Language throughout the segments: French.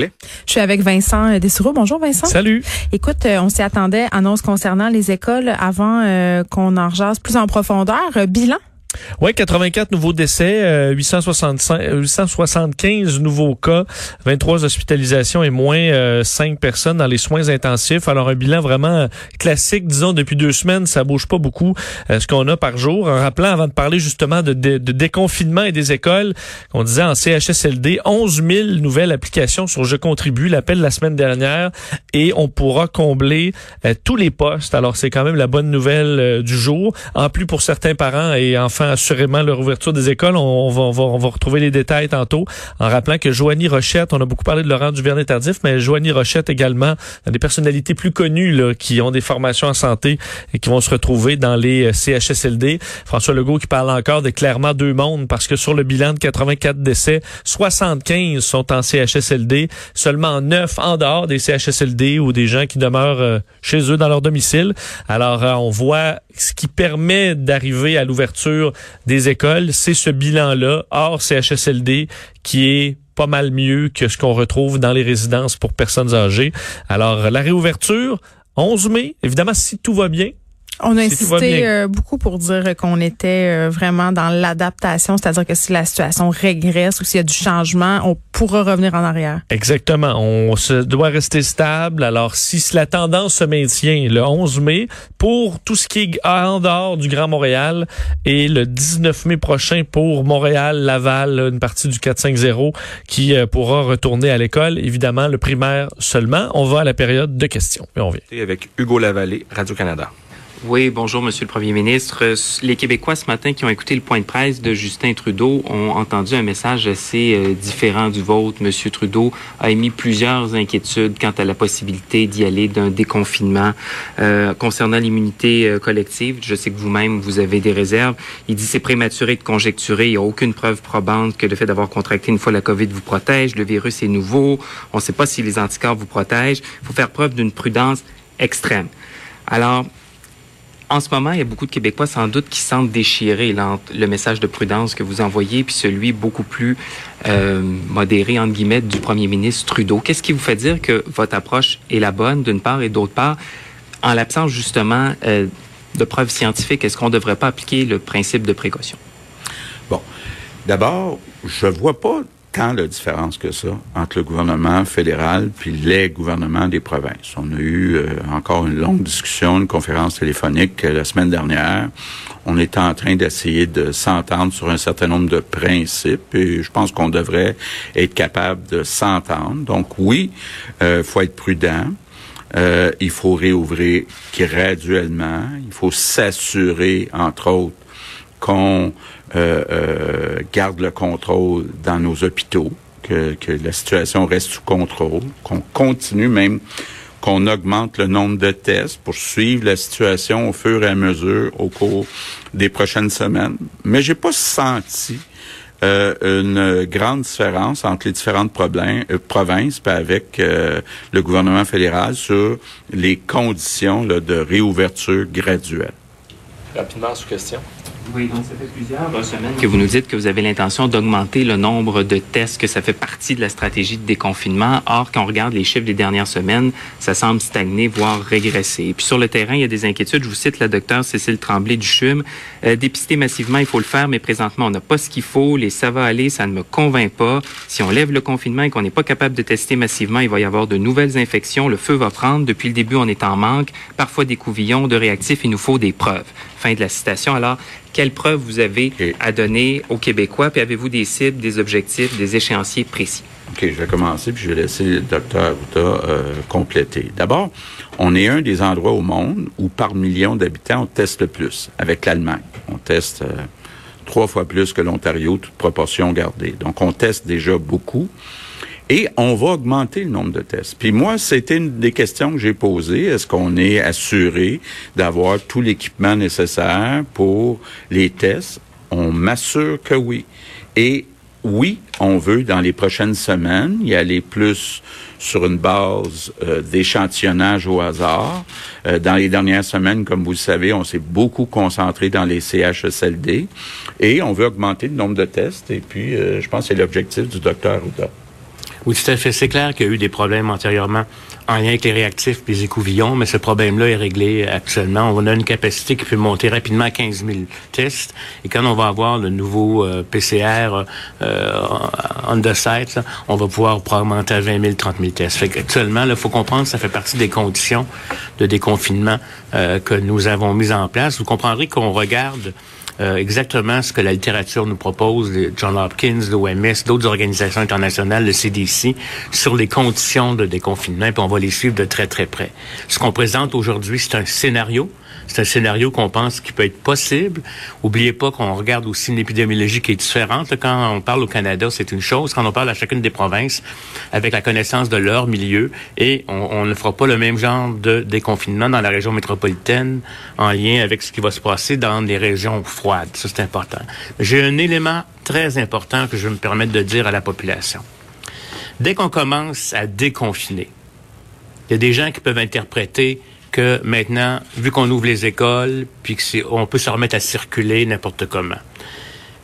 Je suis avec Vincent Dessoureau. Bonjour Vincent. Salut. Écoute, euh, on s'y attendait, annonce concernant les écoles avant euh, qu'on en rejase plus en profondeur. Euh, bilan? Oui, 84 nouveaux décès, euh, 865, 875 nouveaux cas, 23 hospitalisations et moins euh, 5 personnes dans les soins intensifs. Alors un bilan vraiment euh, classique, disons depuis deux semaines, ça bouge pas beaucoup euh, ce qu'on a par jour. En rappelant avant de parler justement de, déconfinement et des écoles, on disait en CHSLD, 11 000 nouvelles applications sur Je contribue, l'appel la semaine dernière, et on pourra combler euh, tous les postes. Alors c'est quand même la bonne nouvelle euh, du jour. En plus pour certains parents et enfants assurément leur ouverture des écoles. On, va, on, va, on va retrouver les détails tantôt en rappelant que Joanie Rochette, on a beaucoup parlé de Laurent Duvernay-Tardif, mais Joanie Rochette également, des personnalités plus connues là, qui ont des formations en santé et qui vont se retrouver dans les euh, CHSLD. François Legault qui parle encore de clairement deux mondes parce que sur le bilan de 84 décès, 75 sont en CHSLD, seulement 9 en dehors des CHSLD ou des gens qui demeurent euh, chez eux dans leur domicile. Alors euh, on voit ce qui permet d'arriver à l'ouverture des écoles, c'est ce bilan-là, hors CHSLD, qui est pas mal mieux que ce qu'on retrouve dans les résidences pour personnes âgées. Alors, la réouverture, 11 mai, évidemment, si tout va bien, on a insisté euh, beaucoup pour dire qu'on était euh, vraiment dans l'adaptation, c'est-à-dire que si la situation régresse ou s'il y a du changement, on pourra revenir en arrière. Exactement. On se doit rester stable. Alors, si la tendance se maintient le 11 mai, pour tout ce qui est en dehors du Grand Montréal, et le 19 mai prochain pour Montréal, Laval, une partie du 4-5-0 qui euh, pourra retourner à l'école, évidemment, le primaire seulement. On va à la période de questions. Et on vient. Avec Hugo Lavallée, Radio-Canada. Oui, bonjour, Monsieur le Premier ministre. Les Québécois ce matin qui ont écouté le point de presse de Justin Trudeau ont entendu un message assez euh, différent du vôtre. Monsieur Trudeau a émis plusieurs inquiétudes quant à la possibilité d'y aller d'un déconfinement euh, concernant l'immunité euh, collective. Je sais que vous-même vous avez des réserves. Il dit c'est prématuré de conjecturer. Il n'y a aucune preuve probante que le fait d'avoir contracté une fois la COVID vous protège. Le virus est nouveau. On ne sait pas si les anticorps vous protègent. Il faut faire preuve d'une prudence extrême. Alors, en ce moment, il y a beaucoup de Québécois sans doute qui sentent déchirer le message de prudence que vous envoyez, puis celui beaucoup plus euh, modéré, entre guillemets, du premier ministre Trudeau. Qu'est-ce qui vous fait dire que votre approche est la bonne, d'une part, et d'autre part, en l'absence justement euh, de preuves scientifiques, est-ce qu'on ne devrait pas appliquer le principe de précaution? Bon, d'abord, je vois pas tant de différence que ça entre le gouvernement fédéral puis les gouvernements des provinces. On a eu euh, encore une longue discussion, une conférence téléphonique euh, la semaine dernière. On est en train d'essayer de s'entendre sur un certain nombre de principes et je pense qu'on devrait être capable de s'entendre. Donc oui, euh, faut être prudent. Euh, il faut réouvrir graduellement. Il faut s'assurer, entre autres, qu'on euh, euh, garde le contrôle dans nos hôpitaux, que, la situation reste sous contrôle, qu'on continue même qu'on augmente le nombre de tests pour suivre la situation au fur et à mesure au cours des prochaines semaines. Mais j'ai pas senti euh, une grande différence entre les différentes problèmes, provinces avec le gouvernement fédéral sur les conditions de réouverture graduelle. Rapidement, sous question. Oui, donc ça fait plusieurs semaines que vous nous dites que vous avez l'intention d'augmenter le nombre de tests, que ça fait partie de la stratégie de déconfinement. Or, quand on regarde les chiffres des dernières semaines, ça semble stagner, voire régresser. Et puis sur le terrain, il y a des inquiétudes. Je vous cite la docteure Cécile Tremblay du CHUM. Euh, dépister massivement, il faut le faire, mais présentement, on n'a pas ce qu'il faut. Les ça va aller, ça ne me convainc pas. Si on lève le confinement et qu'on n'est pas capable de tester massivement, il va y avoir de nouvelles infections. Le feu va prendre. Depuis le début, on est en manque. Parfois des couvillons de réactifs. Il nous faut des preuves. Fin de la citation. Alors, quelles preuves vous avez à donner aux Québécois? Puis avez-vous des cibles, des objectifs, des échéanciers précis? OK, je vais commencer, puis je vais laisser le docteur Arruda euh, compléter. D'abord, on est un des endroits au monde où par million d'habitants, on teste le plus, avec l'Allemagne. On teste euh, trois fois plus que l'Ontario, toute proportion gardée. Donc, on teste déjà beaucoup. Et on va augmenter le nombre de tests. Puis moi, c'était une des questions que j'ai posées. Est-ce qu'on est assuré d'avoir tout l'équipement nécessaire pour les tests? On m'assure que oui. Et oui, on veut, dans les prochaines semaines, y aller plus sur une base euh, d'échantillonnage au hasard. Euh, dans les dernières semaines, comme vous le savez, on s'est beaucoup concentré dans les CHSLD et on veut augmenter le nombre de tests. Et puis, euh, je pense que c'est l'objectif du docteur Ouda. Oui, tout à fait. C'est clair qu'il y a eu des problèmes antérieurement en lien avec les réactifs et les écouvillons, mais ce problème-là est réglé actuellement. On a une capacité qui peut monter rapidement à 15 000 tests. Et quand on va avoir le nouveau euh, PCR euh, on the site, on va pouvoir augmenter à 20 000, 30 000 tests. Fait actuellement, il faut comprendre que ça fait partie des conditions de déconfinement euh, que nous avons mises en place. Vous comprendrez qu'on regarde euh, exactement ce que la littérature nous propose, John Hopkins, l'OMS, d'autres organisations internationales, le CDC, sur les conditions de déconfinement, puis on va les suivre de très, très près. Ce qu'on présente aujourd'hui, c'est un scénario c'est un scénario qu'on pense qui peut être possible. Oubliez pas qu'on regarde aussi une épidémiologie qui est différente. Quand on parle au Canada, c'est une chose. Quand on parle à chacune des provinces, avec la connaissance de leur milieu, et on, ne fera pas le même genre de déconfinement dans la région métropolitaine en lien avec ce qui va se passer dans les régions froides. Ça, c'est important. J'ai un élément très important que je vais me permettre de dire à la population. Dès qu'on commence à déconfiner, il y a des gens qui peuvent interpréter que maintenant, vu qu'on ouvre les écoles, puis qu'on peut se remettre à circuler n'importe comment.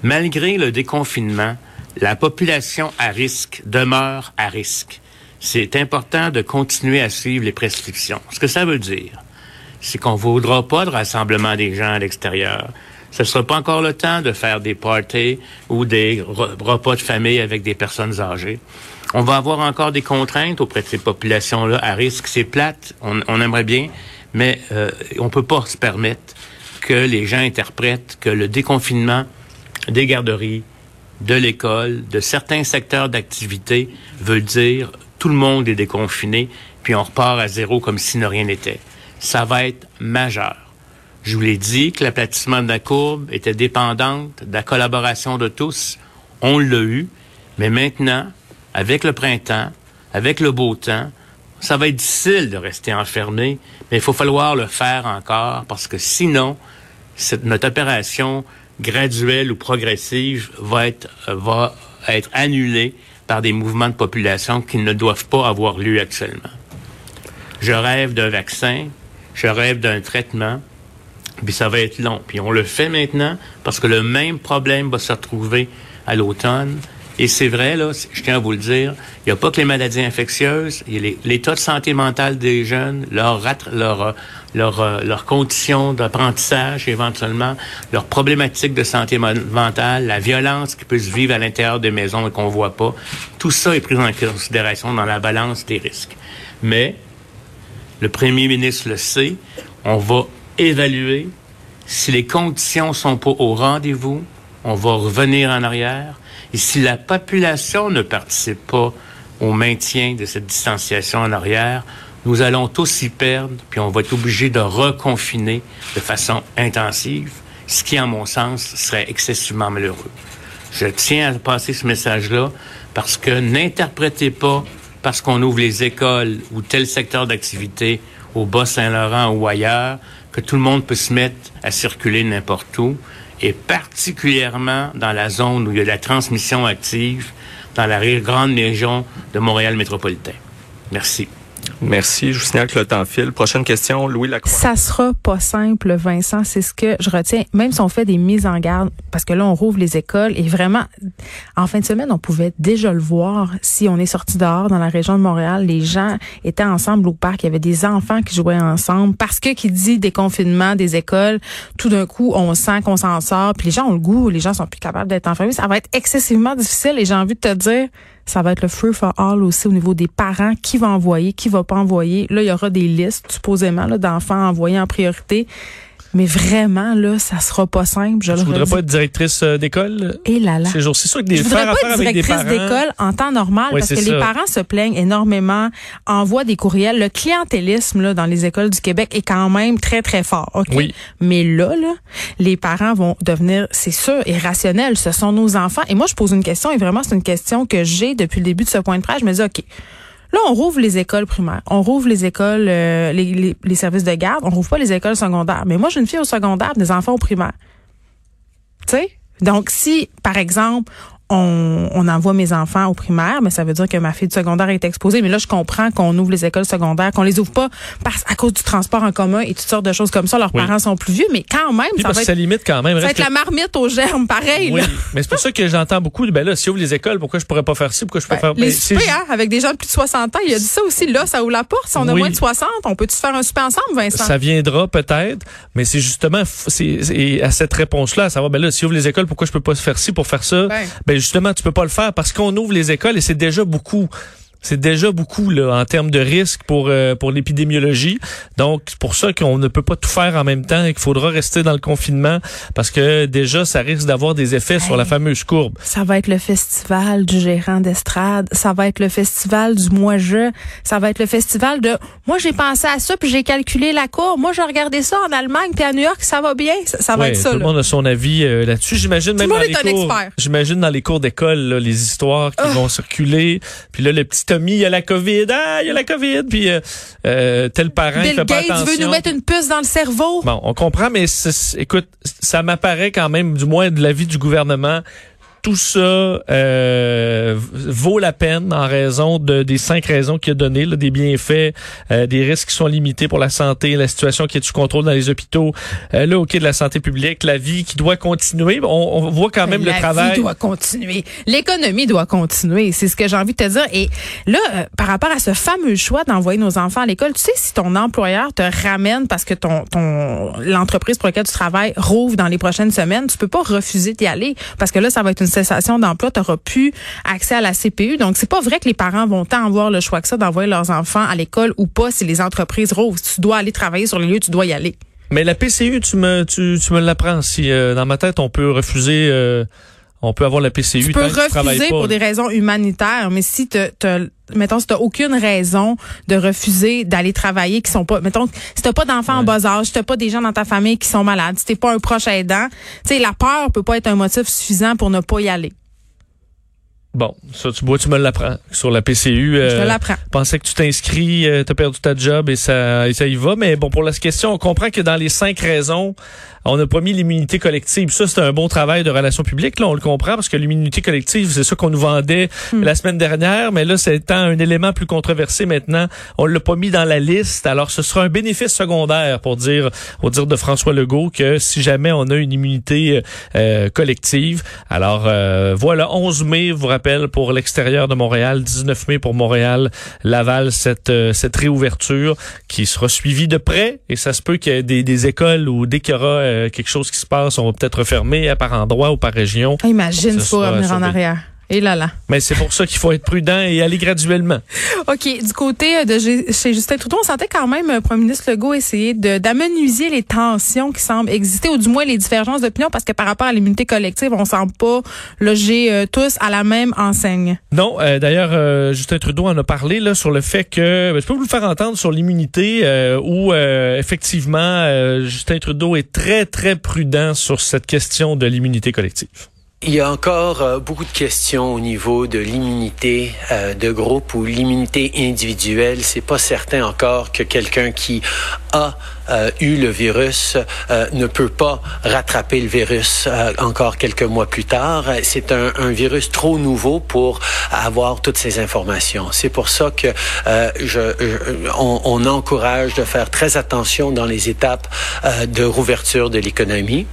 Malgré le déconfinement, la population à risque demeure à risque. C'est important de continuer à suivre les prescriptions. Ce que ça veut dire, c'est qu'on ne voudra pas de rassemblement des gens à l'extérieur. Ce ne sera pas encore le temps de faire des parties ou des repas de famille avec des personnes âgées. On va avoir encore des contraintes auprès de ces populations-là à risque. C'est plate, on, aimerait bien, mais euh, on peut pas se permettre que les gens interprètent que le déconfinement des garderies, de l'école, de certains secteurs d'activité veut dire tout le monde est déconfiné, puis on repart à zéro comme si ne rien n'était. Ça va être majeur. Je vous l'ai dit que l'aplatissement de la courbe était dépendante de la collaboration de tous. On l'a eu, mais maintenant, avec le printemps, avec le beau temps, ça va être difficile de rester enfermé, mais il faut falloir le faire encore parce que sinon, notre opération graduelle ou progressive va être, va être annulée par des mouvements de population qui ne doivent pas avoir lieu actuellement. Je rêve d'un vaccin, je rêve d'un traitement, puis ça va être long. Puis on le fait maintenant parce que le même problème va se retrouver à l'automne et c'est vrai, là, je tiens à vous le dire, il n'y a pas que les maladies infectieuses, l'état de santé mentale des jeunes, leur, leur, leur, leur conditions d'apprentissage éventuellement, leurs problématiques de santé mentale, la violence qui peut se vivre à l'intérieur des maisons et qu'on voit pas, tout ça est pris en considération dans la balance des risques. Mais le premier ministre le sait, on va évaluer si les conditions sont pas au rendez-vous, on va revenir en arrière et si la population ne participe pas au maintien de cette distanciation en arrière, nous allons tous y perdre, puis on va être obligé de reconfiner de façon intensive, ce qui, en mon sens, serait excessivement malheureux. Je tiens à passer ce message-là parce que n'interprétez pas parce qu'on ouvre les écoles ou tel secteur d'activité au Bas-Saint-Laurent ou ailleurs que tout le monde peut se mettre à circuler n'importe où et particulièrement dans la zone où il y a la transmission active dans la grande région de Montréal métropolitain. Merci. Merci. Je vous signale que le temps file. Prochaine question, Louis Lacroix. Ça sera pas simple, Vincent. C'est ce que je retiens. Même si on fait des mises en garde, parce que là, on rouvre les écoles et vraiment, en fin de semaine, on pouvait déjà le voir. Si on est sorti dehors dans la région de Montréal, les gens étaient ensemble au parc. Il y avait des enfants qui jouaient ensemble. Parce que qui dit déconfinement des écoles, tout d'un coup, on sent qu'on s'en sort. Puis les gens ont le goût. Les gens sont plus capables d'être en famille. Ça va être excessivement difficile et j'ai envie de te dire, ça va être le free for all aussi au niveau des parents. Qui va envoyer, qui va pas envoyer? Là, il y aura des listes, supposément, d'enfants envoyés en priorité. Mais vraiment, là, ça sera pas simple. Je le voudrais redis. pas être directrice euh, d'école? Et là là. jours C'est sûr que des Je voudrais pas être directrice d'école en temps normal parce que les parents se plaignent énormément, envoient des courriels. Le clientélisme là, dans les écoles du Québec est quand même très, très fort. OK? Oui. Mais là, là, les parents vont devenir, c'est sûr, irrationnels. Ce sont nos enfants. Et moi, je pose une question et vraiment, c'est une question que j'ai depuis le début de ce point de presse. Je me dis, OK. Là, on rouvre les écoles primaires, on rouvre les écoles, euh, les, services de garde, on rouvre pas les écoles secondaires. Mais moi, j'ai une fille au secondaire, des enfants au primaire. Tu sais? Donc, si, par exemple, on, on envoie mes enfants au primaire, mais ça veut dire que ma fille de secondaire est exposée. Mais là, je comprends qu'on ouvre les écoles secondaires, qu'on les ouvre pas parce, à cause du transport en commun et toutes sortes de choses comme ça. Leurs Oui. parents sont plus vieux, mais quand même, ça va ça limite quand même. ça va la marmite aux germes, pareil. Oui, là. mais c'est pour ça que j'entends beaucoup. Ben là, si ouvre les écoles, pourquoi je pourrais pas faire ci, pourquoi je peux Ben, faire les Ben, soupers, hein, avec des gens de plus de 60 ans, il a dit ça aussi. Là, ça ouvre la porte. Si on a moins de 60, on peut-tu faire un souper ensemble, Vincent? Ça viendra peut-être, mais c'est justement c'est à cette réponse-là, à savoir ben là, si ouvre les écoles, pourquoi je peux pas faire ci pour faire ça? Ben. Ben justement, tu peux pas le faire parce qu'on ouvre les écoles et c'est déjà beaucoup. C'est déjà beaucoup là en termes de risque pour euh, pour l'épidémiologie. Donc c'est pour ça qu'on ne peut pas tout faire en même temps et qu'il faudra rester dans le confinement parce que déjà ça risque d'avoir des effets sur la fameuse courbe. Ça va être le festival du gérant d'estrade. Ça va être le festival du moi-je. Ça va être le festival de moi, j'ai pensé à ça puis j'ai calculé la courbe. Moi, j'ai regardé ça en Allemagne puis à New York, ça va bien. Ça, ça va Ouais, être ça. tout le monde a son avis euh, là-dessus. J'imagine même dans les cours. expert. J'imagine dans les cours d'école là, les histoires qui vont circuler. Puis là, le petit Il y a la COVID. Ah, il y a la COVID. Puis euh, euh, tel parent, il Bill fait pas Gates attention. veut nous mettre une puce dans le cerveau. Bon, on comprend, mais écoute, ça m'apparaît quand même, du moins de l'avis du gouvernement, tout ça euh, vaut la peine en raison de, des cinq raisons qu'il a données, des bienfaits, euh, des risques qui sont limités pour la santé, la situation qui est sous contrôle dans les hôpitaux, euh, là, OK, de la santé publique, la vie qui doit continuer. On, on voit quand même la le travail. vie doit continuer. L'économie doit continuer. C'est ce que j'ai envie de te dire. Et là, euh, par rapport à ce fameux choix d'envoyer nos enfants à l'école, tu sais, si ton employeur te ramène parce que ton, ton, l'entreprise pour laquelle tu travailles rouvre dans les prochaines semaines, tu peux pas refuser d'y aller parce que là, ça va être une cessation d'emploi. Tu n'auras plus accès à la CPU. Donc, c'est pas vrai que les parents vont tant avoir le choix que ça d'envoyer leurs enfants à l'école ou pas si les entreprises. Si tu dois aller travailler sur les lieux, tu dois y aller. Mais la PCU, tu me, tu, tu me l'apprends. Si euh, dans ma tête, on peut refuser, euh, on peut avoir la PCU. Tu peux tu refuser pas, pour des raisons humanitaires, mais si tu mettons si t'as aucune raison de refuser d'aller travailler qui sont pas mettons si t'as pas d'enfants en bas âge, si t'as pas des gens dans ta famille qui sont malades, si t'es pas un proche aidant, tu sais la peur peut pas être un motif suffisant pour ne pas y aller. Bon, ça, tu vois, tu me l'apprends. Sur la PCU, Je te euh, l'apprends. pensais que tu t'inscris, euh, t'as perdu ta job et ça, et ça y va. Mais bon, pour la question, on comprend que dans les cinq raisons, on n'a pas mis l'immunité collective. Ça, c'est un bon travail de relations publiques. Là, on le comprend parce que l'immunité collective, c'est ça qu'on nous vendait Hmm. la semaine dernière. Mais là, c'est un élément plus controversé maintenant. On l'a pas mis dans la liste. Alors, ce sera un bénéfice secondaire pour dire, au dire de François Legault que si jamais on a une immunité euh, collective. Alors, euh, voilà, 11 mai, vous rappelle, pour l'extérieur de Montréal, 19 mai pour Montréal, Laval, cette, euh, cette réouverture qui sera suivie de près. Et ça se peut qu'il y ait des, des écoles où dès qu'il y aura euh, quelque chose qui se passe, on va peut-être refermer à par endroit ou par région. Imagine Ça ça sera revenir en arrière. Et là là. Mais c'est pour ça qu'il faut être prudent et aller graduellement. OK. Du côté euh, de chez Justin Trudeau, on sentait quand même, euh, Premier ministre Legault essayer d'amenuiser les tensions qui semblent exister, ou du moins les divergences d'opinion, parce que par rapport à l'immunité collective, on semble pas loger euh, tous à la même enseigne. Non, euh, d'ailleurs, euh, Justin Trudeau en a parlé là sur le fait que ben, je peux vous le faire entendre sur l'immunité où effectivement Justin Trudeau est très très prudent sur cette question de l'immunité collective. Il y a encore euh, beaucoup de questions au niveau de l'immunité euh, de groupe ou l'immunité individuelle. C'est pas certain encore que quelqu'un qui a euh, eu le virus euh, ne peut pas rattraper le virus euh, encore quelques mois plus tard. C'est un, un virus trop nouveau pour avoir toutes ces informations. C'est pour ça que je, je- on, on encourage de faire très attention dans les étapes de rouverture de l'économie.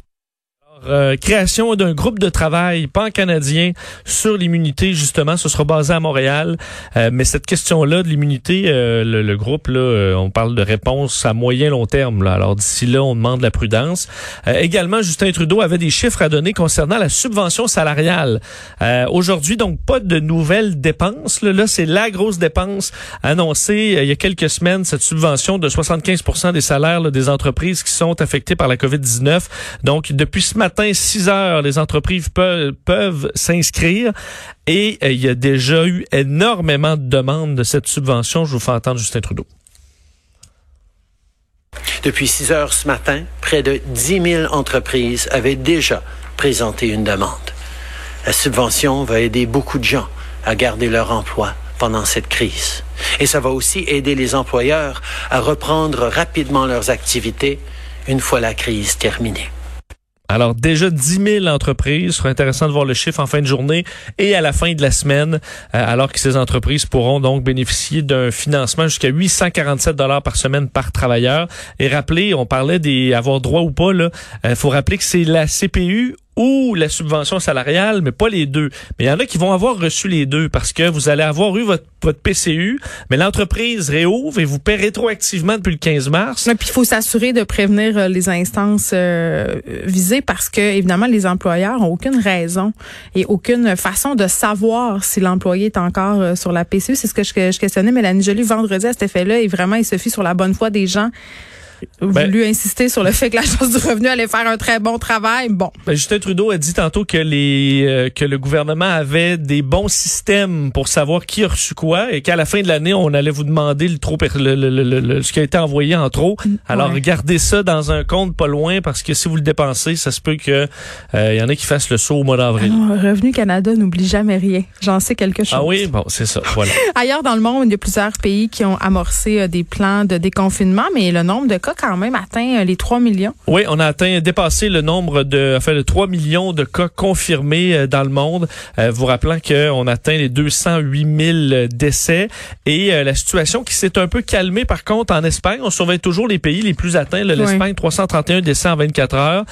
Euh, création d'un groupe de travail pan-canadien sur l'immunité, justement. Ce sera basé à Montréal. Euh, mais cette question-là de l'immunité, euh, le, groupe, là, on parle de réponse à moyen long terme. Là. Alors d'ici là, on demande la prudence. également, Justin Trudeau avait des chiffres à donner concernant la subvention salariale. Aujourd'hui, donc, pas de nouvelles dépenses. Là, là c'est la grosse dépense annoncée il y a quelques semaines, cette subvention de 75 des salaires des entreprises qui sont affectées par la COVID-19. Donc, depuis ce matin, 6 heures, les entreprises peuvent, peuvent s'inscrire et euh, il y a déjà eu énormément de demandes de cette subvention. Je vous fais entendre Justin Trudeau. Depuis 6 heures ce matin, près de 10 000 entreprises avaient déjà présenté une demande. La subvention va aider beaucoup de gens à garder leur emploi pendant cette crise. Et ça va aussi aider les employeurs à reprendre rapidement leurs activités une fois la crise terminée. Alors déjà 10 000 entreprises, ce sera intéressant de voir le chiffre en fin de journée et à la fin de la semaine, euh, alors que ces entreprises pourront donc bénéficier d'un financement jusqu'à 847 dollars par semaine par travailleur. Et rappelez, on parlait des avoir droit ou pas là, il euh, faut rappeler que c'est la CPU ou la subvention salariale, mais pas les deux. Mais il y en a qui vont avoir reçu les deux parce que vous allez avoir eu votre, votre PCU, mais l'entreprise réouvre et vous paie rétroactivement depuis le 15 mars. Puis il faut s'assurer de prévenir euh, les instances euh, visées parce que évidemment les employeurs ont aucune raison et aucune façon de savoir si l'employé est encore euh, sur la PCU. C'est ce que je, je questionnais Mélanie Joly vendredi à cet effet-là et vraiment il se fie sur la bonne foi des gens ben, voulu insister sur le fait que l'agence du revenu allait faire un très bon travail? Bon. Ben Justin Trudeau a dit tantôt que les euh, que le gouvernement avait des bons systèmes pour savoir qui a reçu quoi et qu'à la fin de l'année on allait vous demander le trop le, le, ce qui a été envoyé en trop. Mm, Alors regardez ça dans un compte pas loin parce que si vous le dépensez, ça se peut que euh, il y en a qui fassent le saut au mois d'avril. Revenu Canada n'oublie jamais rien. J'en sais quelque chose. Ah oui, bon, c'est ça. Voilà. Ailleurs dans le monde, il y a plusieurs pays qui ont amorcé euh, des plans de déconfinement, mais le nombre de cas quand même atteint euh, les 3 millions? Oui, on a atteint, dépassé le nombre de, enfin, de 3 millions de cas confirmés euh, dans le monde. Euh, vous rappelant qu'on atteint les 208 000 décès et la situation qui s'est un peu calmée par contre en Espagne. On surveille toujours les pays les plus atteints. L'Espagne, 331 décès en 24 heures.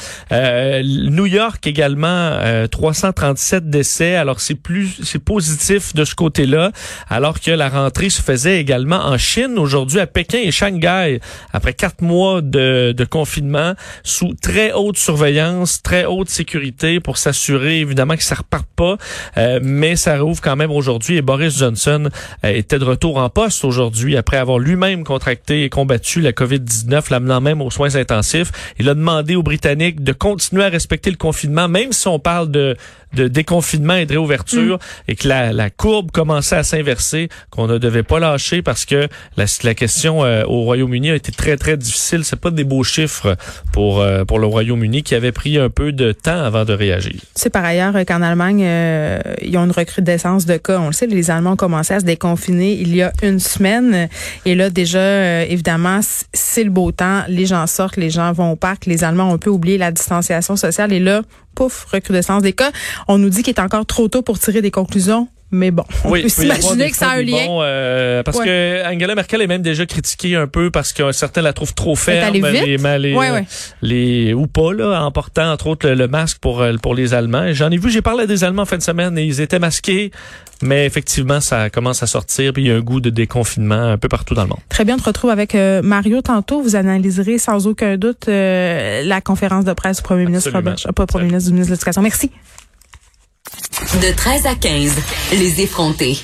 New York également, 337 décès. Alors c'est plus, c'est positif de ce côté-là. Alors que la rentrée se faisait également en Chine aujourd'hui à Pékin et Shanghai après quatre mois de, de, confinement sous très haute surveillance, très haute sécurité pour s'assurer évidemment que ça reparte pas. Euh, mais ça rouvre quand même aujourd'hui et Boris Johnson euh, était de retour en poste aujourd'hui après avoir lui-même contracté et combattu la COVID-19, l'amenant même aux soins intensifs. Il a demandé aux Britanniques de continuer à respecter le confinement, même si on parle de de déconfinement et de réouverture mm. et que la, la, courbe commençait à s'inverser, qu'on ne devait pas lâcher parce que la, la question euh, au Royaume-Uni a été très, très difficile. C'est pas des beaux chiffres pour, euh, pour le Royaume-Uni qui avait pris un peu de temps avant de réagir. C'est par ailleurs qu'en Allemagne, euh, ils ont une recrudescence de cas. On le sait, les Allemands ont commencé à se déconfiner il y a une semaine. Et là, déjà, évidemment, c'est le beau temps. Les gens sortent, les gens vont au parc. Les Allemands ont un peu oublié la distanciation sociale. Et là, pouf, recrudescence des cas. On nous dit qu'il est encore trop tôt pour tirer des conclusions. Mais bon, on peut s'imaginer que ça a un lien. Euh, parce que Angela Merkel est même déjà critiquée un peu parce que certains la trouvent trop ferme, les, les, les, ou pas là, en portant entre autres le, masque pour euh, pour les Allemands. J'en ai vu, j'ai parlé à des Allemands en fin de semaine et ils étaient masqués, mais effectivement ça commence à sortir puis il y a un goût de déconfinement un peu partout dans le monde. Très bien, on te retrouve avec euh, Mario tantôt. Vous analyserez sans aucun doute la conférence de presse du Premier ministre Robert, pas Premier ministre du ministre de l'Éducation. Merci. De 13 à 15, les effrontés.